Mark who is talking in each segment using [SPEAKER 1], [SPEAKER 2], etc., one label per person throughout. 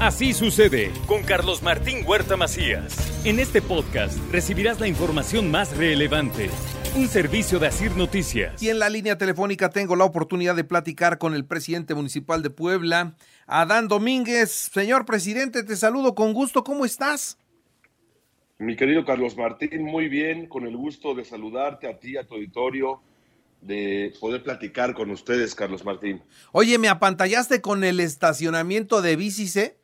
[SPEAKER 1] Así sucede con Carlos Martín Huerta Macías. En este podcast recibirás la información más relevante. Un servicio de Asir Noticias.
[SPEAKER 2] Y en la línea telefónica tengo la oportunidad de platicar con el presidente municipal de Puebla, Adán Domínguez. Señor presidente, te saludo con gusto. ¿Cómo estás?
[SPEAKER 3] Mi querido Carlos Martín, muy bien, con el gusto de saludarte a ti, a tu auditorio, de poder platicar con ustedes, Carlos Martín.
[SPEAKER 2] Oye, ¿me apantallaste con el estacionamiento de bicis, eh?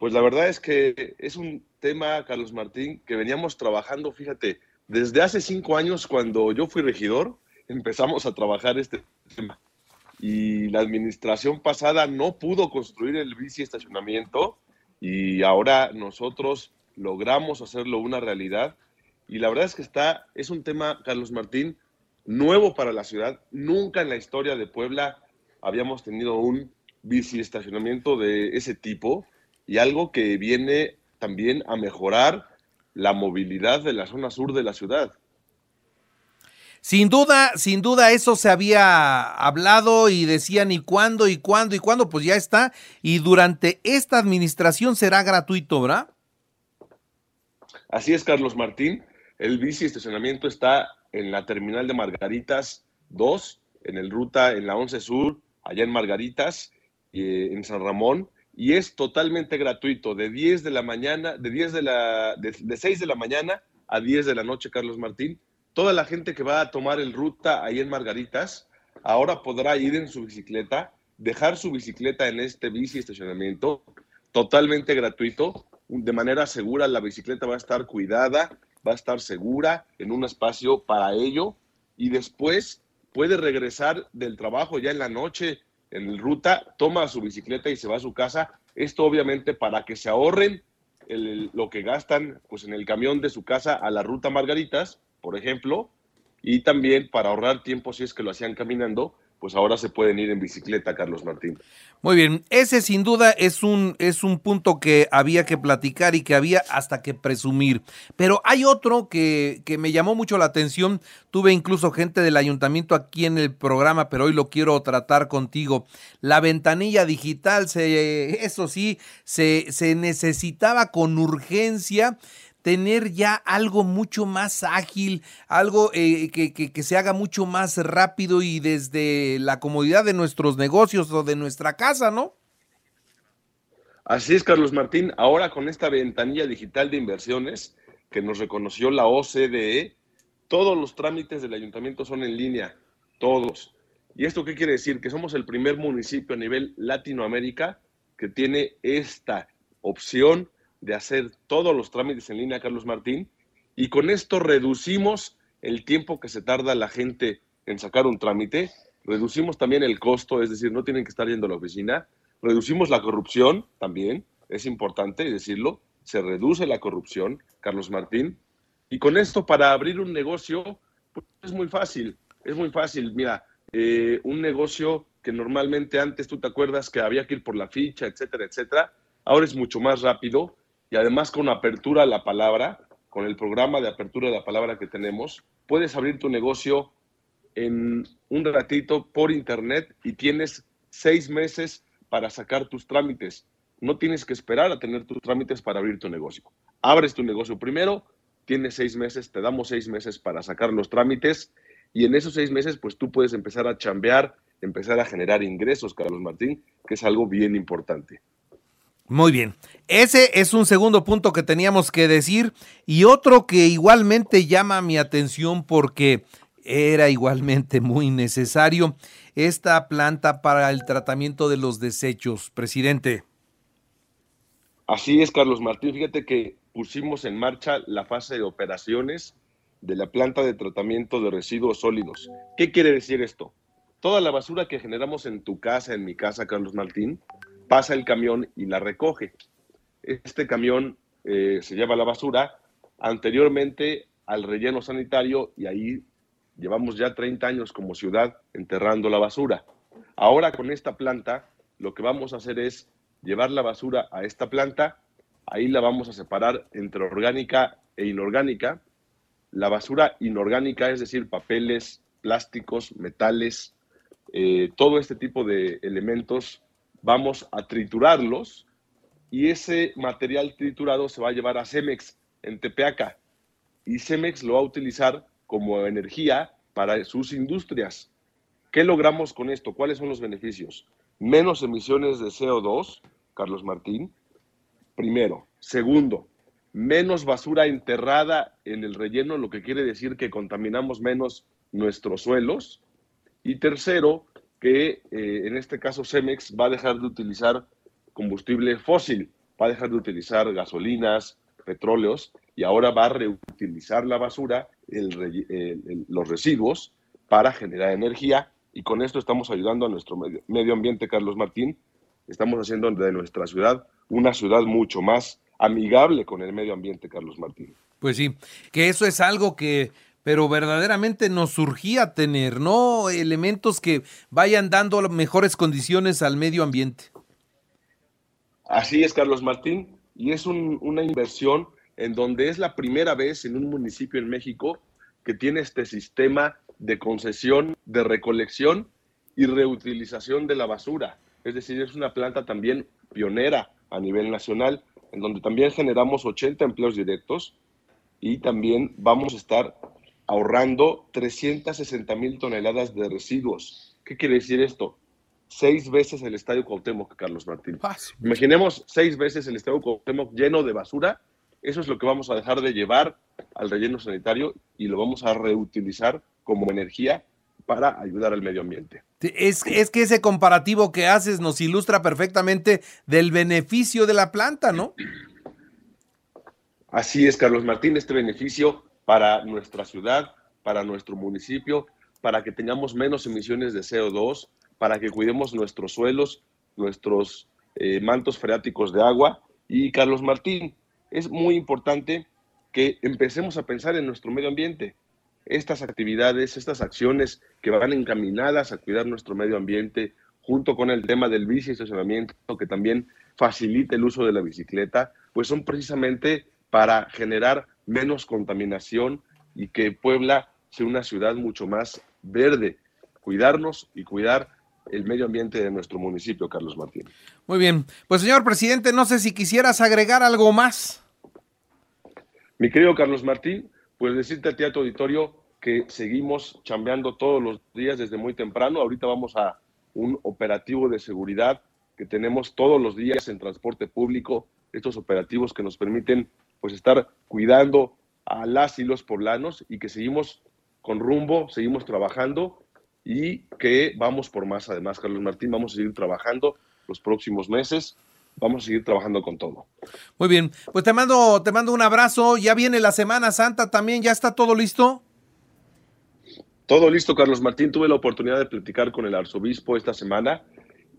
[SPEAKER 3] Pues la verdad es que es un tema, Carlos Martín, que veníamos trabajando, fíjate, desde hace cinco años cuando yo fui regidor, empezamos a trabajar este tema. Y la administración pasada no pudo construir el bici estacionamiento y ahora nosotros logramos hacerlo una realidad. Y la verdad es que está, es un tema, Carlos Martín, nuevo para la ciudad. Nunca en la historia de Puebla habíamos tenido un bici estacionamiento de ese tipo y algo que viene también a mejorar la movilidad de la zona sur de la ciudad.
[SPEAKER 2] Sin duda, sin duda eso se había hablado y decían y cuándo y cuándo y cuándo, pues ya está. Y durante esta administración será gratuito, ¿verdad?
[SPEAKER 3] Así es, Carlos Martín. El bici estacionamiento está en la terminal de Margaritas 2, en el ruta en la 11 Sur, allá en Margaritas, eh, en San Ramón y es totalmente gratuito, de 10 de la mañana, de 10 de la, de, de 6 de la mañana a 10 de la noche, Carlos Martín. Toda la gente que va a tomar el ruta ahí en Margaritas, ahora podrá ir en su bicicleta, dejar su bicicleta en este bici estacionamiento, totalmente gratuito, de manera segura, la bicicleta va a estar cuidada, va a estar segura en un espacio para ello y después puede regresar del trabajo ya en la noche en ruta, toma su bicicleta y se va a su casa. Esto obviamente para que se ahorren el, lo que gastan pues, en el camión de su casa a la ruta Margaritas, por ejemplo, y también para ahorrar tiempo si es que lo hacían caminando, pues ahora se pueden ir en bicicleta, Carlos Martín.
[SPEAKER 2] Muy bien, ese sin duda es un, es un punto que había que platicar y que había hasta que presumir. Pero hay otro que, que me llamó mucho la atención. Tuve incluso gente del ayuntamiento aquí en el programa, pero hoy lo quiero tratar contigo. La ventanilla digital, se, eso sí, se, se necesitaba con urgencia tener ya algo mucho más ágil, algo eh, que, que, que, se haga mucho más rápido y desde la comodidad de nuestros negocios o de nuestra casa, ¿no?
[SPEAKER 3] Así es, Carlos Martín. Ahora con esta ventanilla digital de inversiones que nos reconoció la OCDE, todos los trámites del ayuntamiento son en línea, todos. ¿Y esto qué quiere decir? Que somos el primer municipio a nivel Latinoamérica que tiene esta opción de hacer todos los trámites en línea, Carlos Martín, y con esto reducimos el tiempo que se tarda la gente en sacar un trámite, reducimos también el costo, es decir, no tienen que estar yendo a la oficina, reducimos la corrupción también, es importante decirlo, se reduce la corrupción, Carlos Martín, y con esto para abrir un negocio pues, es muy fácil, es muy fácil, mira, eh, un negocio que normalmente antes tú te acuerdas que había que ir por la ficha, etcétera, etcétera, ahora es mucho más rápido, y además con apertura a la palabra, con el programa de apertura de la palabra que tenemos, puedes abrir tu negocio en un ratito por internet y tienes seis meses para sacar tus trámites. No tienes que esperar a tener tus trámites para abrir tu negocio. Abres tu negocio primero, tienes seis meses, te damos seis meses para sacar los trámites y en esos seis meses pues tú puedes empezar a chambear, empezar a generar ingresos, Carlos Martín, que es algo bien importante.
[SPEAKER 2] Muy bien. Ese es un segundo punto que teníamos que decir y otro que igualmente llama mi atención porque era igualmente muy necesario esta planta para el tratamiento de los desechos, presidente.
[SPEAKER 3] Así es, Carlos Martín. Fíjate que pusimos en marcha la fase de operaciones de la planta de tratamiento de residuos sólidos. ¿Qué quiere decir esto? Toda la basura que generamos en tu casa, en mi casa, Carlos Martín, pasa el camión y la recoge. Este camión eh, se lleva la basura anteriormente al relleno sanitario y ahí llevamos ya 30 años como ciudad enterrando la basura. Ahora con esta planta lo que vamos a hacer es llevar la basura a esta planta, ahí la vamos a separar entre orgánica e inorgánica. La basura inorgánica, es decir, papeles, plásticos, metales, eh, todo este tipo de elementos, vamos a triturarlos y ese material triturado se va a llevar a Cemex en Tepeaca y Cemex lo va a utilizar como energía para sus industrias. ¿Qué logramos con esto? ¿Cuáles son los beneficios? Menos emisiones de CO2, Carlos Martín, primero. Segundo, menos basura enterrada en el relleno, lo que quiere decir que contaminamos menos nuestros suelos. Y tercero, que eh, en este caso Cemex va a dejar de utilizar combustible fósil, va a dejar de utilizar gasolinas, petróleos y ahora va a reutilizar la basura, los residuos para generar energía y con esto estamos ayudando a nuestro medio, medio ambiente, Carlos Martín. Estamos haciendo de nuestra ciudad una ciudad mucho más amigable con el medio ambiente, Carlos Martín.
[SPEAKER 2] Pues sí, que eso es algo que pero verdaderamente nos surgía tener, ¿no? Elementos que vayan dando mejores condiciones al medio ambiente.
[SPEAKER 3] Así es, Carlos Martín, y es una inversión en donde es la primera vez en un municipio en México que tiene este sistema de concesión, de recolección y reutilización de la basura. Es decir, es una planta también pionera a nivel nacional, en donde también generamos 80 empleos directos y también vamos a estar ahorrando 360 mil toneladas de residuos. ¿Qué quiere decir esto? Seis veces el Estadio Cuauhtémoc, Carlos Martín. Imaginemos seis veces el Estadio Cuauhtémoc lleno de basura. Eso es lo que vamos a dejar de llevar al relleno sanitario y lo vamos a reutilizar como energía para ayudar al medio ambiente.
[SPEAKER 2] Es, es, que ese comparativo que haces nos ilustra perfectamente del beneficio de la planta, ¿no?
[SPEAKER 3] Así es, Carlos Martín, este beneficio para nuestra ciudad, para nuestro municipio, para que tengamos menos emisiones de CO2, para que cuidemos nuestros suelos, nuestros eh, mantos freáticos de agua. Y Carlos Martín, es muy importante que empecemos a pensar en nuestro medio ambiente. Estas actividades, estas acciones que van encaminadas a cuidar nuestro medio ambiente, junto con el tema del bici estacionamiento, que también facilita el uso de la bicicleta, pues son precisamente para generar menos contaminación y que Puebla sea una ciudad mucho más verde. Cuidarnos y cuidar el medio ambiente de nuestro municipio, Carlos Martín.
[SPEAKER 2] Muy bien. Pues señor presidente, no sé si quisieras agregar algo más.
[SPEAKER 3] Mi querido Carlos Martín, pues decirte a ti, a tu auditorio, que seguimos chambeando todos los días desde muy temprano. Ahorita vamos a un operativo de seguridad que tenemos todos los días en transporte público, estos operativos que nos permiten pues estar cuidando a las y los poblanos y que seguimos con rumbo, seguimos trabajando y que vamos por más. Además, Carlos Martín, vamos a seguir trabajando los próximos meses. Vamos a seguir trabajando con todo.
[SPEAKER 2] Muy bien, pues te mando, te mando un abrazo. Ya viene la Semana Santa también, ¿ya está todo listo?
[SPEAKER 3] Todo listo, Carlos Martín. Tuve la oportunidad de platicar con el arzobispo esta semana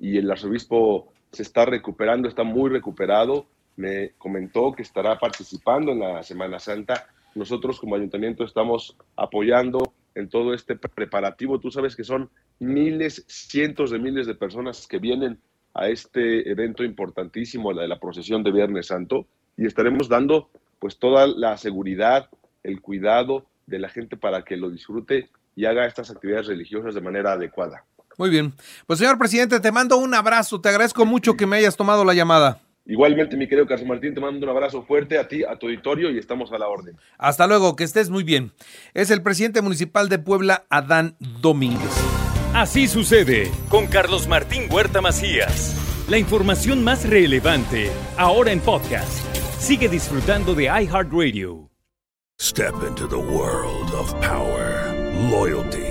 [SPEAKER 3] y el arzobispo se está recuperando, está muy recuperado me comentó que estará participando en la Semana Santa. Nosotros como ayuntamiento estamos apoyando en todo este preparativo. Tú sabes que son miles, cientos de miles de personas que vienen a este evento importantísimo, la de la procesión de Viernes Santo, y estaremos dando pues toda la seguridad, el cuidado de la gente para que lo disfrute y haga estas actividades religiosas de manera adecuada.
[SPEAKER 2] Muy bien. Pues señor presidente, te mando un abrazo, te agradezco mucho que me hayas tomado la llamada.
[SPEAKER 3] Igualmente, mi querido Carlos Martín, te mando un abrazo fuerte a ti, a tu auditorio y estamos a la orden.
[SPEAKER 2] Hasta luego, que estés muy bien. Es el presidente municipal de Puebla, Adán Domínguez.
[SPEAKER 1] Así sucede con Carlos Martín Huerta Macías. La información más relevante, ahora en podcast. Sigue disfrutando de iHeartRadio.
[SPEAKER 4] Step into the world of power, loyalty